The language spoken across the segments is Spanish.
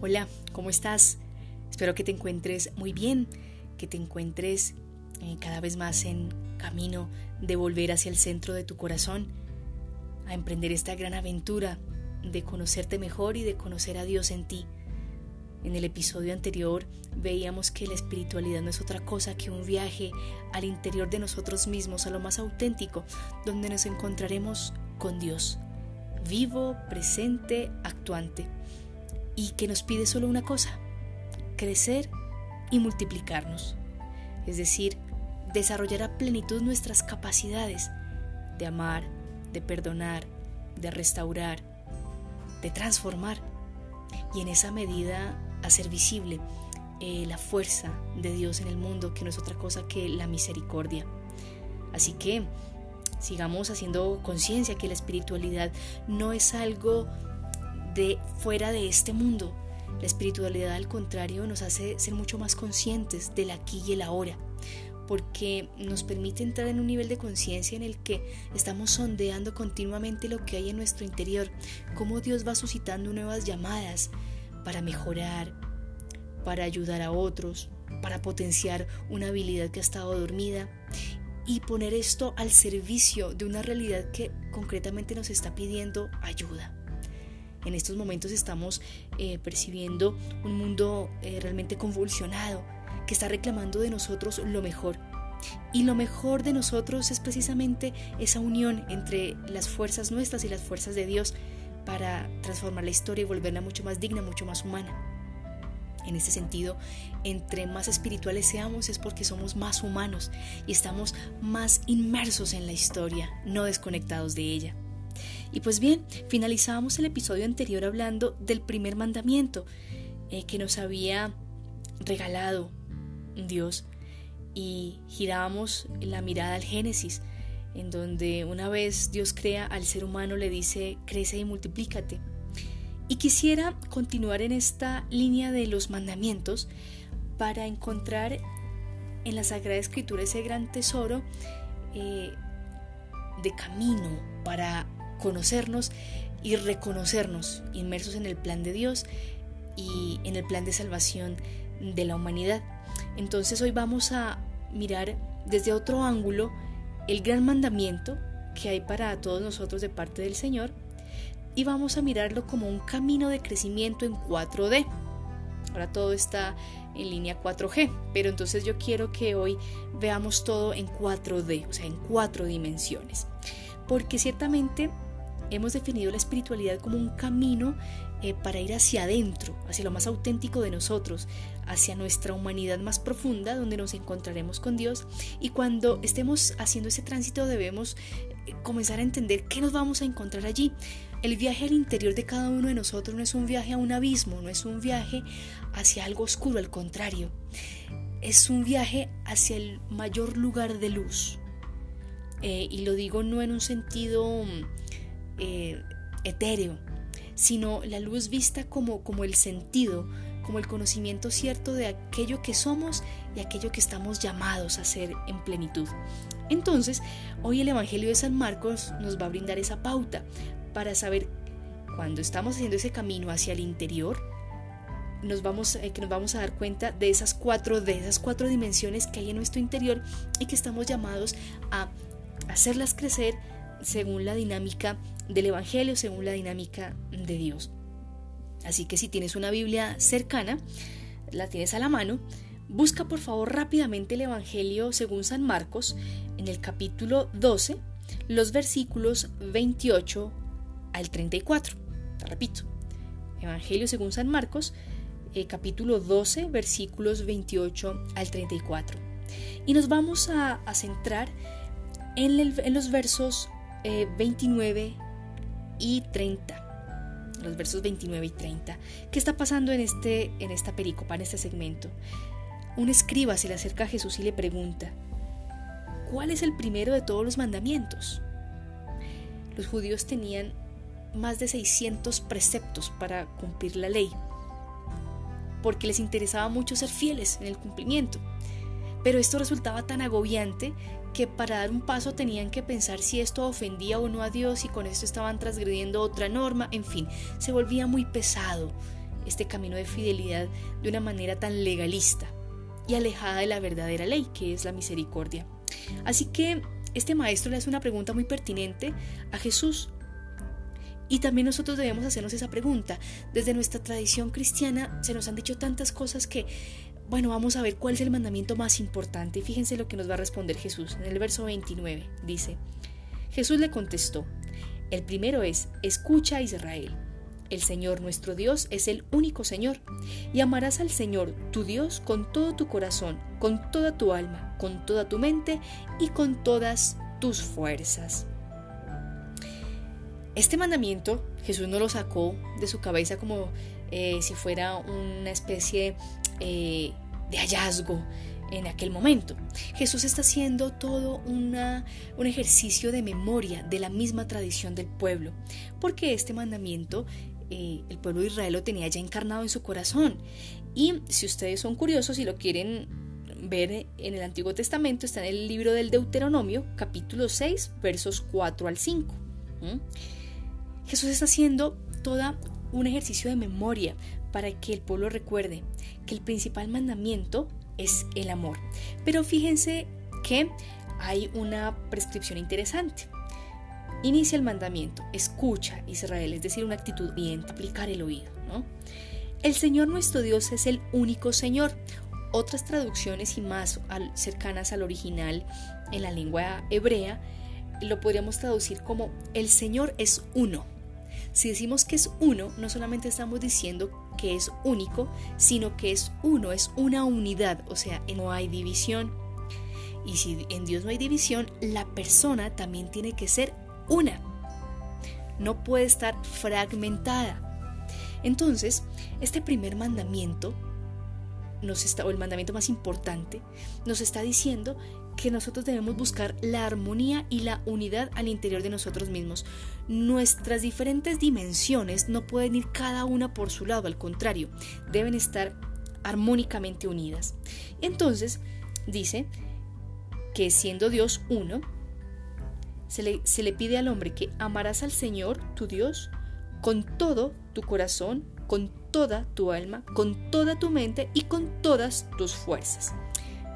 Hola, ¿cómo estás? Espero que te encuentres muy bien, que te encuentres eh, cada vez más en camino de volver hacia el centro de tu corazón, a emprender esta gran aventura de conocerte mejor y de conocer a Dios en ti. En el episodio anterior veíamos que la espiritualidad no es otra cosa que un viaje al interior de nosotros mismos, a lo más auténtico, donde nos encontraremos con Dios, vivo, presente, actuante y que nos pide solo una cosa, crecer y multiplicarnos. Es decir, desarrollar a plenitud nuestras capacidades de amar, de perdonar, de restaurar, de transformar y en esa medida hacer visible eh, la fuerza de Dios en el mundo, que no es otra cosa que la misericordia. Así que sigamos haciendo conciencia que la espiritualidad no es algo de fuera de este mundo. La espiritualidad al contrario nos hace ser mucho más conscientes del aquí y el ahora, porque nos permite entrar en un nivel de conciencia en el que estamos sondeando continuamente lo que hay en nuestro interior, cómo Dios va suscitando nuevas llamadas para mejorar, para ayudar a otros, para potenciar una habilidad que ha estado dormida y poner esto al servicio de una realidad que concretamente nos está pidiendo ayuda. En estos momentos estamos eh, percibiendo un mundo eh, realmente convulsionado que está reclamando de nosotros lo mejor. Y lo mejor de nosotros es precisamente esa unión entre las fuerzas nuestras y las fuerzas de Dios para transformar la historia y volverla mucho más digna, mucho más humana. En este sentido, entre más espirituales seamos es porque somos más humanos y estamos más inmersos en la historia, no desconectados de ella. Y pues bien, finalizábamos el episodio anterior hablando del primer mandamiento eh, que nos había regalado Dios y girábamos la mirada al Génesis, en donde una vez Dios crea al ser humano le dice crece y multiplícate. Y quisiera continuar en esta línea de los mandamientos para encontrar en la Sagrada Escritura ese gran tesoro eh, de camino para conocernos y reconocernos inmersos en el plan de Dios y en el plan de salvación de la humanidad. Entonces hoy vamos a mirar desde otro ángulo el gran mandamiento que hay para todos nosotros de parte del Señor y vamos a mirarlo como un camino de crecimiento en 4D. Ahora todo está en línea 4G, pero entonces yo quiero que hoy veamos todo en 4D, o sea, en cuatro dimensiones. Porque ciertamente hemos definido la espiritualidad como un camino eh, para ir hacia adentro, hacia lo más auténtico de nosotros, hacia nuestra humanidad más profunda, donde nos encontraremos con Dios. Y cuando estemos haciendo ese tránsito debemos eh, comenzar a entender qué nos vamos a encontrar allí. El viaje al interior de cada uno de nosotros no es un viaje a un abismo, no es un viaje hacia algo oscuro, al contrario, es un viaje hacia el mayor lugar de luz. Eh, y lo digo no en un sentido eh, etéreo, sino la luz vista como, como el sentido, como el conocimiento cierto de aquello que somos y aquello que estamos llamados a ser en plenitud. Entonces, hoy el Evangelio de San Marcos nos va a brindar esa pauta para saber cuando estamos haciendo ese camino hacia el interior, nos vamos, eh, que nos vamos a dar cuenta de esas cuatro, de esas cuatro dimensiones que hay en nuestro interior y que estamos llamados a hacerlas crecer según la dinámica del Evangelio, según la dinámica de Dios. Así que si tienes una Biblia cercana, la tienes a la mano, busca por favor rápidamente el Evangelio según San Marcos en el capítulo 12, los versículos 28 al 34. Te repito, Evangelio según San Marcos, eh, capítulo 12, versículos 28 al 34. Y nos vamos a, centrar en, en los versos 29 eh, y 30. Los versos 29 y 30. ¿Qué está pasando en, este, en esta pericopa, en este segmento? Un escriba se le acerca a Jesús y le pregunta, ¿cuál es el primero de todos los mandamientos? Los judíos tenían más de 600 preceptos para cumplir la ley, porque les interesaba mucho ser fieles en el cumplimiento. Pero esto resultaba tan agobiante que para dar un paso tenían que pensar si esto ofendía o no a Dios y con esto estaban transgrediendo otra norma, en fin, se volvía muy pesado este camino de fidelidad de una manera tan legalista y alejada de la verdadera ley, que es la misericordia. Así que este maestro le hace una pregunta muy pertinente a Jesús. Y también nosotros debemos hacernos esa pregunta. Desde nuestra tradición cristiana se nos han dicho tantas cosas que, bueno, vamos a ver cuál es el mandamiento más importante. Fíjense lo que nos va a responder Jesús. En el verso 29 dice, Jesús le contestó, el primero es, escucha Israel. El Señor nuestro Dios es el único Señor, y amarás al Señor tu Dios con todo tu corazón, con toda tu alma, con toda tu mente y con todas tus fuerzas. Este mandamiento Jesús no lo sacó de su cabeza como eh, si fuera una especie eh, de hallazgo en aquel momento. Jesús está haciendo todo una, un ejercicio de memoria de la misma tradición del pueblo, porque este mandamiento eh, el pueblo de Israel lo tenía ya encarnado en su corazón. Y si ustedes son curiosos y lo quieren ver en el Antiguo Testamento, está en el libro del Deuteronomio, capítulo 6, versos 4 al 5. Jesús está haciendo toda un ejercicio de memoria para que el pueblo recuerde que el principal mandamiento es el amor. Pero fíjense que hay una prescripción interesante. Inicia el mandamiento, escucha Israel, es decir, una actitud bien, aplicar el oído. El Señor nuestro Dios es el único Señor. Otras traducciones y más cercanas al original en la lengua hebrea lo podríamos traducir como el Señor es uno. Si decimos que es uno, no solamente estamos diciendo que es único, sino que es uno, es una unidad, o sea, no hay división. Y si en Dios no hay división, la persona también tiene que ser una. No puede estar fragmentada. Entonces, este primer mandamiento, está, o el mandamiento más importante, nos está diciendo que nosotros debemos buscar la armonía y la unidad al interior de nosotros mismos. Nuestras diferentes dimensiones no pueden ir cada una por su lado, al contrario, deben estar armónicamente unidas. Entonces, dice que siendo Dios uno, se le, pide al hombre que amarás al Señor, tu Dios, con todo tu corazón, con toda tu alma, con toda tu mente y con todas tus fuerzas.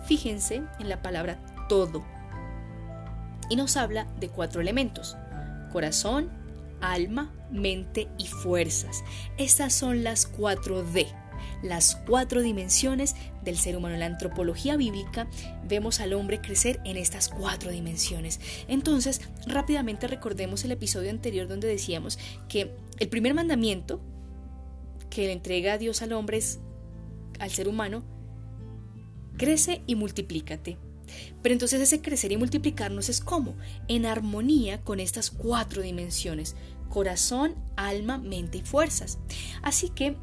Fíjense en la palabra todo. Y nos habla de cuatro elementos. Corazón, alma, mente y fuerzas. Estas son las cuatro D las cuatro dimensiones del ser humano. En la antropología bíblica vemos al hombre crecer en estas cuatro dimensiones. Entonces, rápidamente recordemos el episodio anterior donde decíamos que el primer mandamiento que le entrega a Dios al hombre es al ser humano, crece y multiplícate. Pero entonces ese crecer y multiplicarnos es como en armonía con estas cuatro dimensiones, corazón, alma, mente y fuerzas. Así que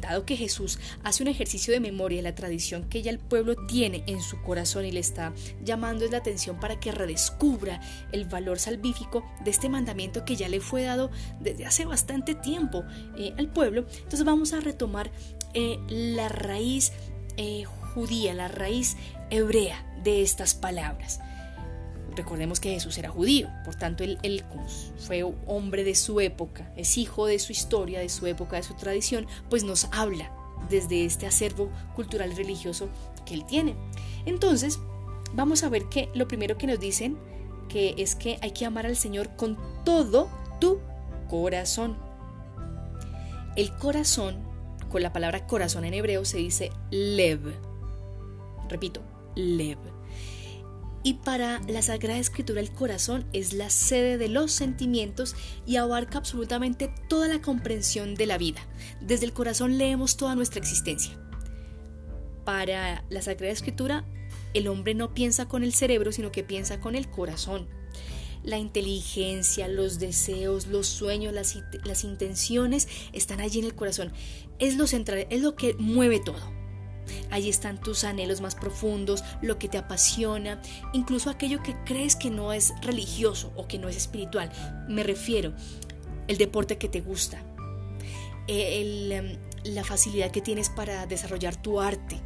Dado que Jesús hace un ejercicio de memoria la tradición que ya el pueblo tiene en su corazón y le está llamando la atención para que redescubra el valor salvífico de este mandamiento que ya le fue dado desde hace bastante tiempo eh, al pueblo, entonces vamos a retomar eh, la raíz eh, judía, la raíz hebrea de estas palabras. Recordemos que Jesús era judío, por tanto él, fue hombre de su época, es hijo de su historia, de su época, de su tradición, pues nos habla desde este acervo cultural religioso que él tiene. Entonces, vamos a ver que lo primero que nos dicen que es que hay que amar al Señor con todo tu corazón. El corazón, con la palabra corazón en hebreo se dice lev. Repito, Y para la Sagrada Escritura el corazón es la sede de los sentimientos y abarca absolutamente toda la comprensión de la vida. Desde el corazón leemos toda nuestra existencia. Para la Sagrada Escritura el hombre no piensa con el cerebro, sino que piensa con el corazón. La inteligencia, los deseos, los sueños, las, las intenciones están allí en el corazón. Es lo central, es lo que mueve todo. Allí están tus anhelos más profundos, lo que te apasiona, incluso aquello que crees que no es religioso o que no es espiritual. Me refiero, el deporte que te gusta, em, la facilidad que tienes para desarrollar tu arte.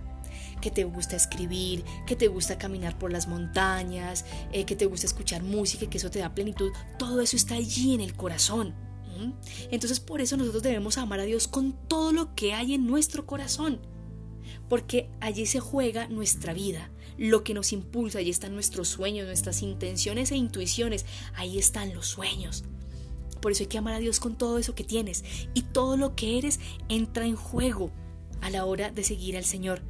que te gusta escribir, que te gusta caminar por las montañas, eh, que te gusta escuchar música que eso te da plenitud, todo eso está allí en el corazón. Entonces por eso nosotros debemos amar a Dios con todo lo que hay en nuestro corazón, porque allí se juega nuestra vida, lo que nos impulsa, allí están nuestros sueños, nuestras intenciones e intuiciones, ahí están los sueños. Por eso hay que amar a Dios con todo eso que tienes y todo lo que eres entra en juego a la hora de seguir al Señor.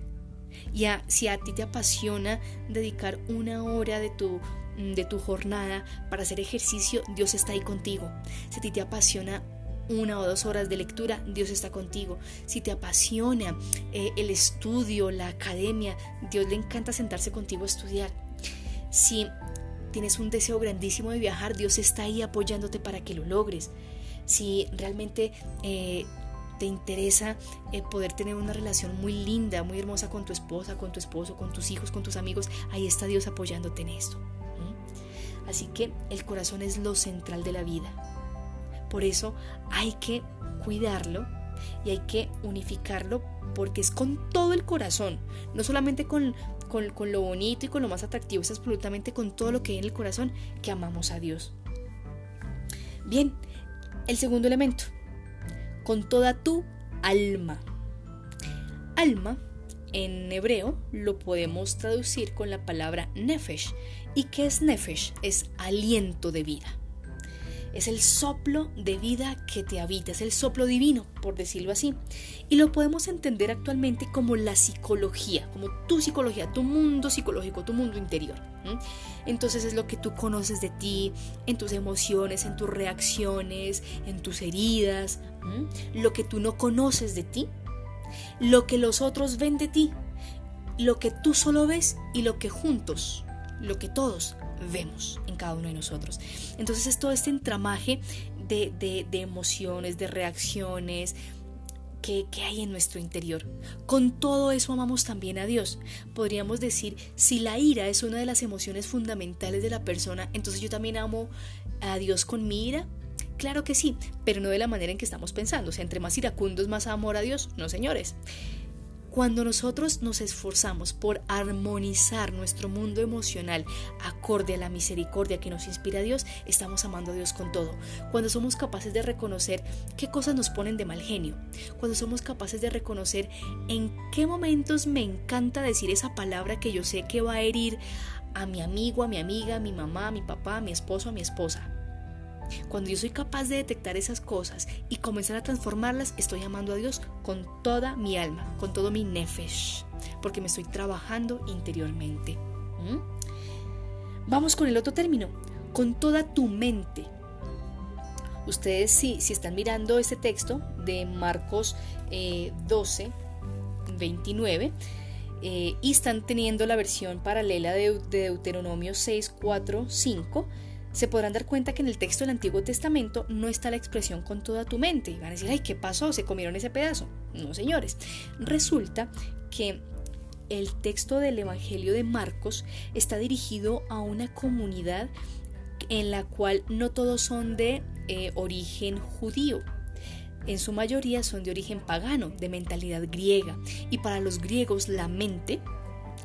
Y si a ti te apasiona dedicar una hora de tu de tu jornada para hacer ejercicio, Dios está ahí contigo. Si a ti te apasiona una o dos horas de lectura, Dios está contigo. Si te apasiona eh, el estudio, la academia, Dios le encanta sentarse contigo a estudiar. Si tienes un deseo grandísimo de viajar, Dios está ahí apoyándote para que lo logres. Si realmente eh, te interesa eh, poder tener una relación muy linda, muy hermosa con tu esposa, con tu esposo, con tus hijos, con tus amigos, ahí está Dios apoyándote en esto. Así que el corazón es lo central de la vida. Por eso hay que cuidarlo y hay que unificarlo porque es con todo el corazón, no solamente con, con, lo bonito y con lo más atractivo, es absolutamente con todo lo que hay en el corazón que amamos a Dios. Bien, el segundo elemento, con toda tu alma. Alma en hebreo lo podemos traducir con la palabra nefesh. ¿Y qué es nefesh? Es aliento de vida. Es el soplo de vida que te habita, es el soplo divino, por decirlo así. Y lo podemos entender actualmente como la psicología, como tu psicología, tu mundo psicológico, tu mundo interior. Entonces es lo que tú conoces de ti, en tus emociones, en tus reacciones, en tus heridas, lo que tú no conoces de ti lo que los otros ven de ti, lo que tú solo ves y lo que juntos, lo que todos vemos en cada uno de nosotros. Entonces es todo este entramaje de, de, emociones, de reacciones, que, que, hay en nuestro interior. Con todo eso amamos también a Dios. Podríamos decir, si la ira es una de las emociones fundamentales de la persona, entonces yo también amo a Dios con mi ira. Claro que sí, pero no de la manera en que estamos pensando. O sea, entre más iracundos, más amor a Dios. No, señores. Cuando nosotros nos esforzamos por armonizar nuestro mundo emocional acorde a la misericordia que nos inspira Dios, estamos amando a Dios con todo. Cuando somos capaces de reconocer qué cosas nos ponen de mal genio, cuando somos capaces de reconocer en qué momentos me encanta decir esa palabra que yo sé que va a herir a mi amigo, a mi amiga, a mi mamá, a mi papá, a mi esposo, a mi esposa. Cuando yo soy capaz de detectar esas cosas y comenzar a transformarlas, estoy amando a Dios con toda mi alma, con todo mi nefesh, porque me estoy trabajando interiormente. ¿Mm? Vamos con el otro término, con toda tu mente. Ustedes si, si están mirando este texto de Marcos 12, eh, 29, eh, y están teniendo la versión paralela de, de Deuteronomio 6, 4, 5, se podrán dar cuenta que en el texto del Antiguo Testamento no está la expresión con toda tu mente. Y van a decir, ay, ¿qué pasó? ¿Se comieron ese pedazo? No, señores. Resulta que el texto del Evangelio de Marcos está dirigido a una comunidad en la cual no todos son de eh, origen judío. En su mayoría son de origen pagano, de mentalidad griega. Y para los griegos la mente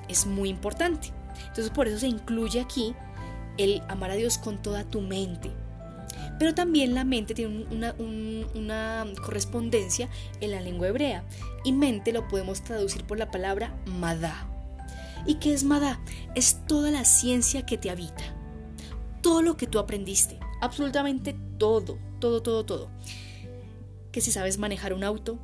es muy importante. Entonces por eso se incluye aquí el amar a Dios con toda tu mente. Pero también la mente tiene una, correspondencia en la lengua hebrea. Y mente lo podemos traducir por la palabra madá. ¿Y qué es madá? Es toda la ciencia que te habita. Todo lo que tú aprendiste. Absolutamente todo, todo, todo, todo. Que si sabes manejar un auto,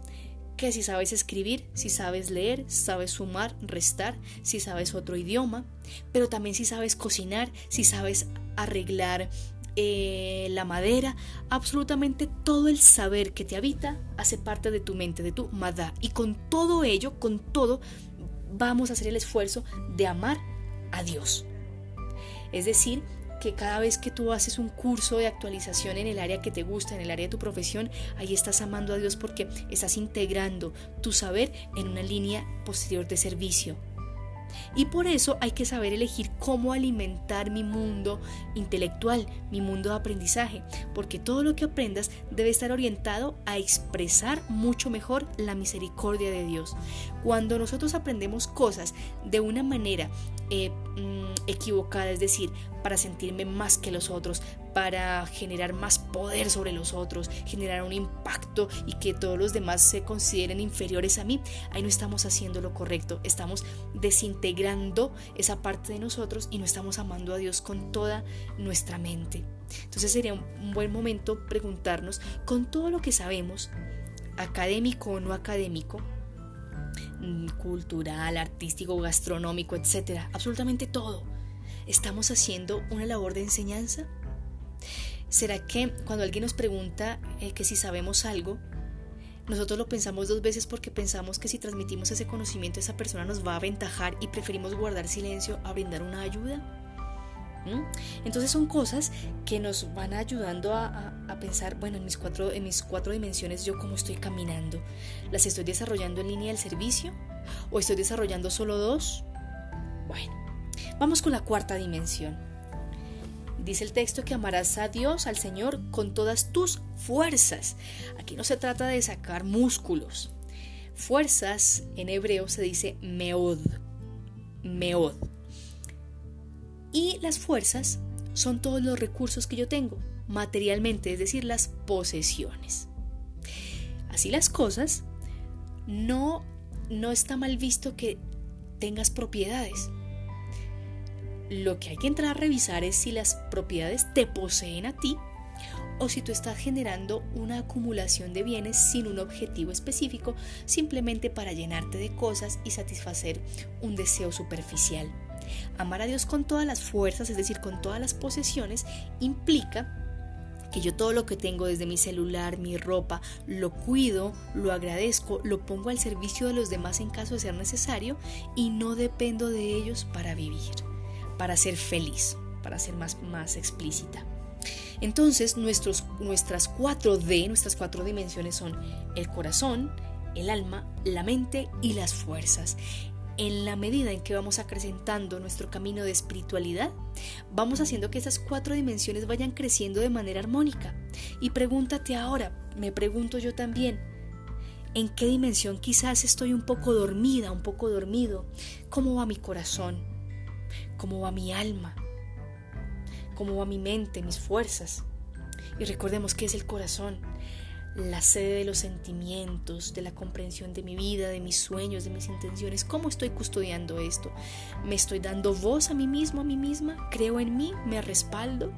que si sabes escribir, si sabes leer, sabes sumar, restar, si sabes otro idioma, pero también si sabes cocinar, si sabes arreglar eh, la madera, absolutamente todo el saber que te habita hace parte de tu mente, de tu madá. Y con todo ello, con todo, vamos a hacer el esfuerzo de amar a Dios. Es decir, que cada vez que tú haces un curso de actualización en el área que te gusta, en el área de tu profesión, ahí estás amando a Dios porque estás integrando tu saber en una línea posterior de servicio. Y por eso hay que saber elegir cómo alimentar mi mundo intelectual, mi mundo de aprendizaje, porque todo lo que aprendas debe estar orientado a expresar mucho mejor la misericordia de Dios. Cuando nosotros aprendemos cosas de una manera eh, mm, equivocada, es decir, para sentirme más que los otros, para generar más poder sobre los otros, generar un impacto y que todos los demás se consideren inferiores a mí, ahí no estamos haciendo lo correcto, estamos desintegrando esa parte de nosotros y no estamos amando a Dios con toda nuestra mente. Entonces sería un buen momento preguntarnos, con todo lo que sabemos, académico o no académico, cultural, artístico, gastronómico, etcétera, absolutamente todo. ¿Estamos haciendo una labor de enseñanza? ¿Será que cuando alguien nos pregunta eh, que si sabemos algo, nosotros lo pensamos dos veces porque pensamos que si transmitimos ese conocimiento esa persona nos va a aventajar y preferimos guardar silencio a brindar una ayuda? Entonces son cosas que nos van ayudando a, a, pensar, bueno, en mis, cuatro, en mis cuatro dimensiones yo cómo estoy caminando. ¿Las estoy desarrollando en línea del servicio? ¿O estoy desarrollando solo dos? Bueno, vamos con la cuarta dimensión. Dice el texto que amarás a Dios, al Señor, con todas tus fuerzas. Aquí no se trata de sacar músculos. Fuerzas en hebreo se dice meod. Meod. Y las fuerzas son todos los recursos que yo tengo, materialmente, es decir, las posesiones. Así las cosas, no, no está mal visto que tengas propiedades. Lo que hay que entrar a revisar es si las propiedades te poseen a ti o si tú estás generando una acumulación de bienes sin un objetivo específico, simplemente para llenarte de cosas y satisfacer un deseo superficial. Amar a Dios con todas las fuerzas, es decir, con todas las posesiones, implica que yo todo lo que tengo desde mi celular, mi ropa, lo cuido, lo agradezco, lo pongo al servicio de los demás en caso de ser necesario y no dependo de ellos para vivir para ser feliz, para ser más, más explícita. Entonces, nuestros, nuestras 4D, nuestras cuatro dimensiones son el corazón, el alma, la mente y las fuerzas. En la medida en que vamos acrecentando nuestro camino de espiritualidad, vamos haciendo que esas cuatro dimensiones vayan creciendo de manera armónica. Y pregúntate ahora, me pregunto yo también, ¿en qué dimensión quizás estoy un poco dormida, un poco dormido? ¿Cómo va mi corazón? cómo va mi alma, cómo va mi mente, mis fuerzas. Y recordemos que es el corazón, la sede de los sentimientos, de la comprensión de mi vida, de mis sueños, de mis intenciones. ¿Cómo estoy custodiando esto? ¿Me estoy dando voz a mí mismo, a mí misma? ¿Creo en mí? ¿Me respaldo?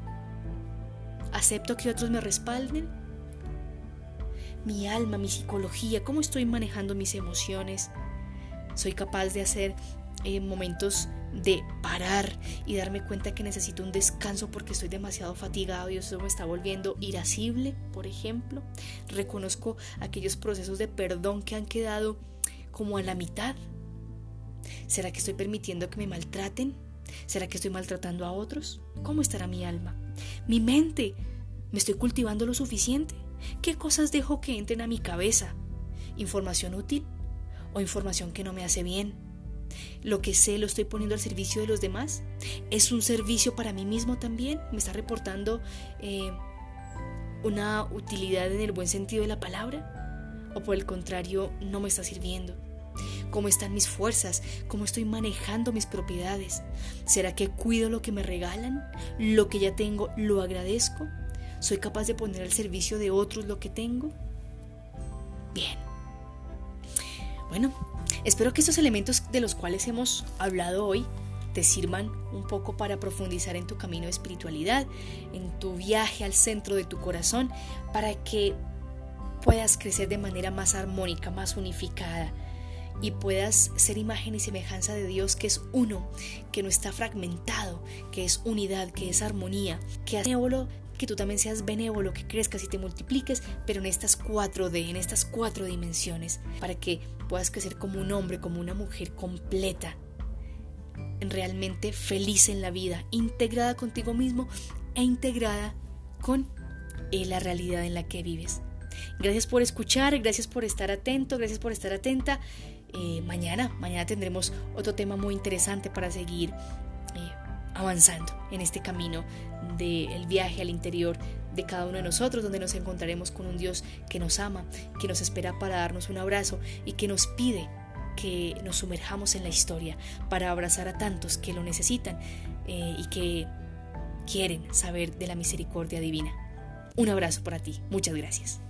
¿Acepto que otros me respalden? Mi alma, mi psicología, ¿cómo estoy manejando mis emociones? ¿Soy capaz de hacer eh, momentos de parar y darme cuenta que necesito un descanso porque estoy demasiado fatigado y eso me está volviendo irascible, por ejemplo. Reconozco aquellos procesos de perdón que han quedado como a la mitad. ¿Será que estoy permitiendo que me maltraten? ¿Será que estoy maltratando a otros? ¿Cómo estará mi alma? Mi mente. ¿Me estoy cultivando lo suficiente? ¿Qué cosas dejo que entren a mi cabeza? ¿Información útil o información que no me hace bien? Lo que sé lo estoy poniendo al servicio de los demás. Es un servicio para mí mismo también. Me está reportando eh, una utilidad en el buen sentido de la palabra. O por el contrario, no me está sirviendo. ¿Cómo están mis fuerzas? ¿Cómo estoy manejando mis propiedades? ¿Será que cuido lo que me regalan? ¿Lo que ya tengo lo agradezco? ¿Soy capaz de poner al servicio de otros lo que tengo? Bien. Bueno, Espero que estos elementos de los cuales hemos hablado hoy te sirvan un poco para profundizar en tu camino de espiritualidad, en tu viaje al centro de tu corazón, para que puedas crecer de manera más armónica, más unificada y puedas ser imagen y semejanza de Dios que es uno, que no está fragmentado, que es unidad, que es armonía, que es que tú también seas benévolo, que crezcas y te multipliques, pero en estas cuatro D, en estas cuatro dimensiones, para que puedas crecer como un hombre, como una mujer completa, realmente feliz en la vida, integrada contigo mismo e integrada con eh, la realidad en la que vives. Gracias por escuchar, gracias por estar atento, gracias por estar atenta. Eh, mañana, mañana tendremos otro tema muy interesante para seguir eh, avanzando en este camino del viaje al interior de cada uno de nosotros, donde nos encontraremos con un Dios que nos ama, que nos espera para darnos un abrazo y que nos pide que nos sumerjamos en la historia para abrazar a tantos que lo necesitan eh, y que quieren saber de la misericordia divina. Un abrazo para ti, muchas gracias.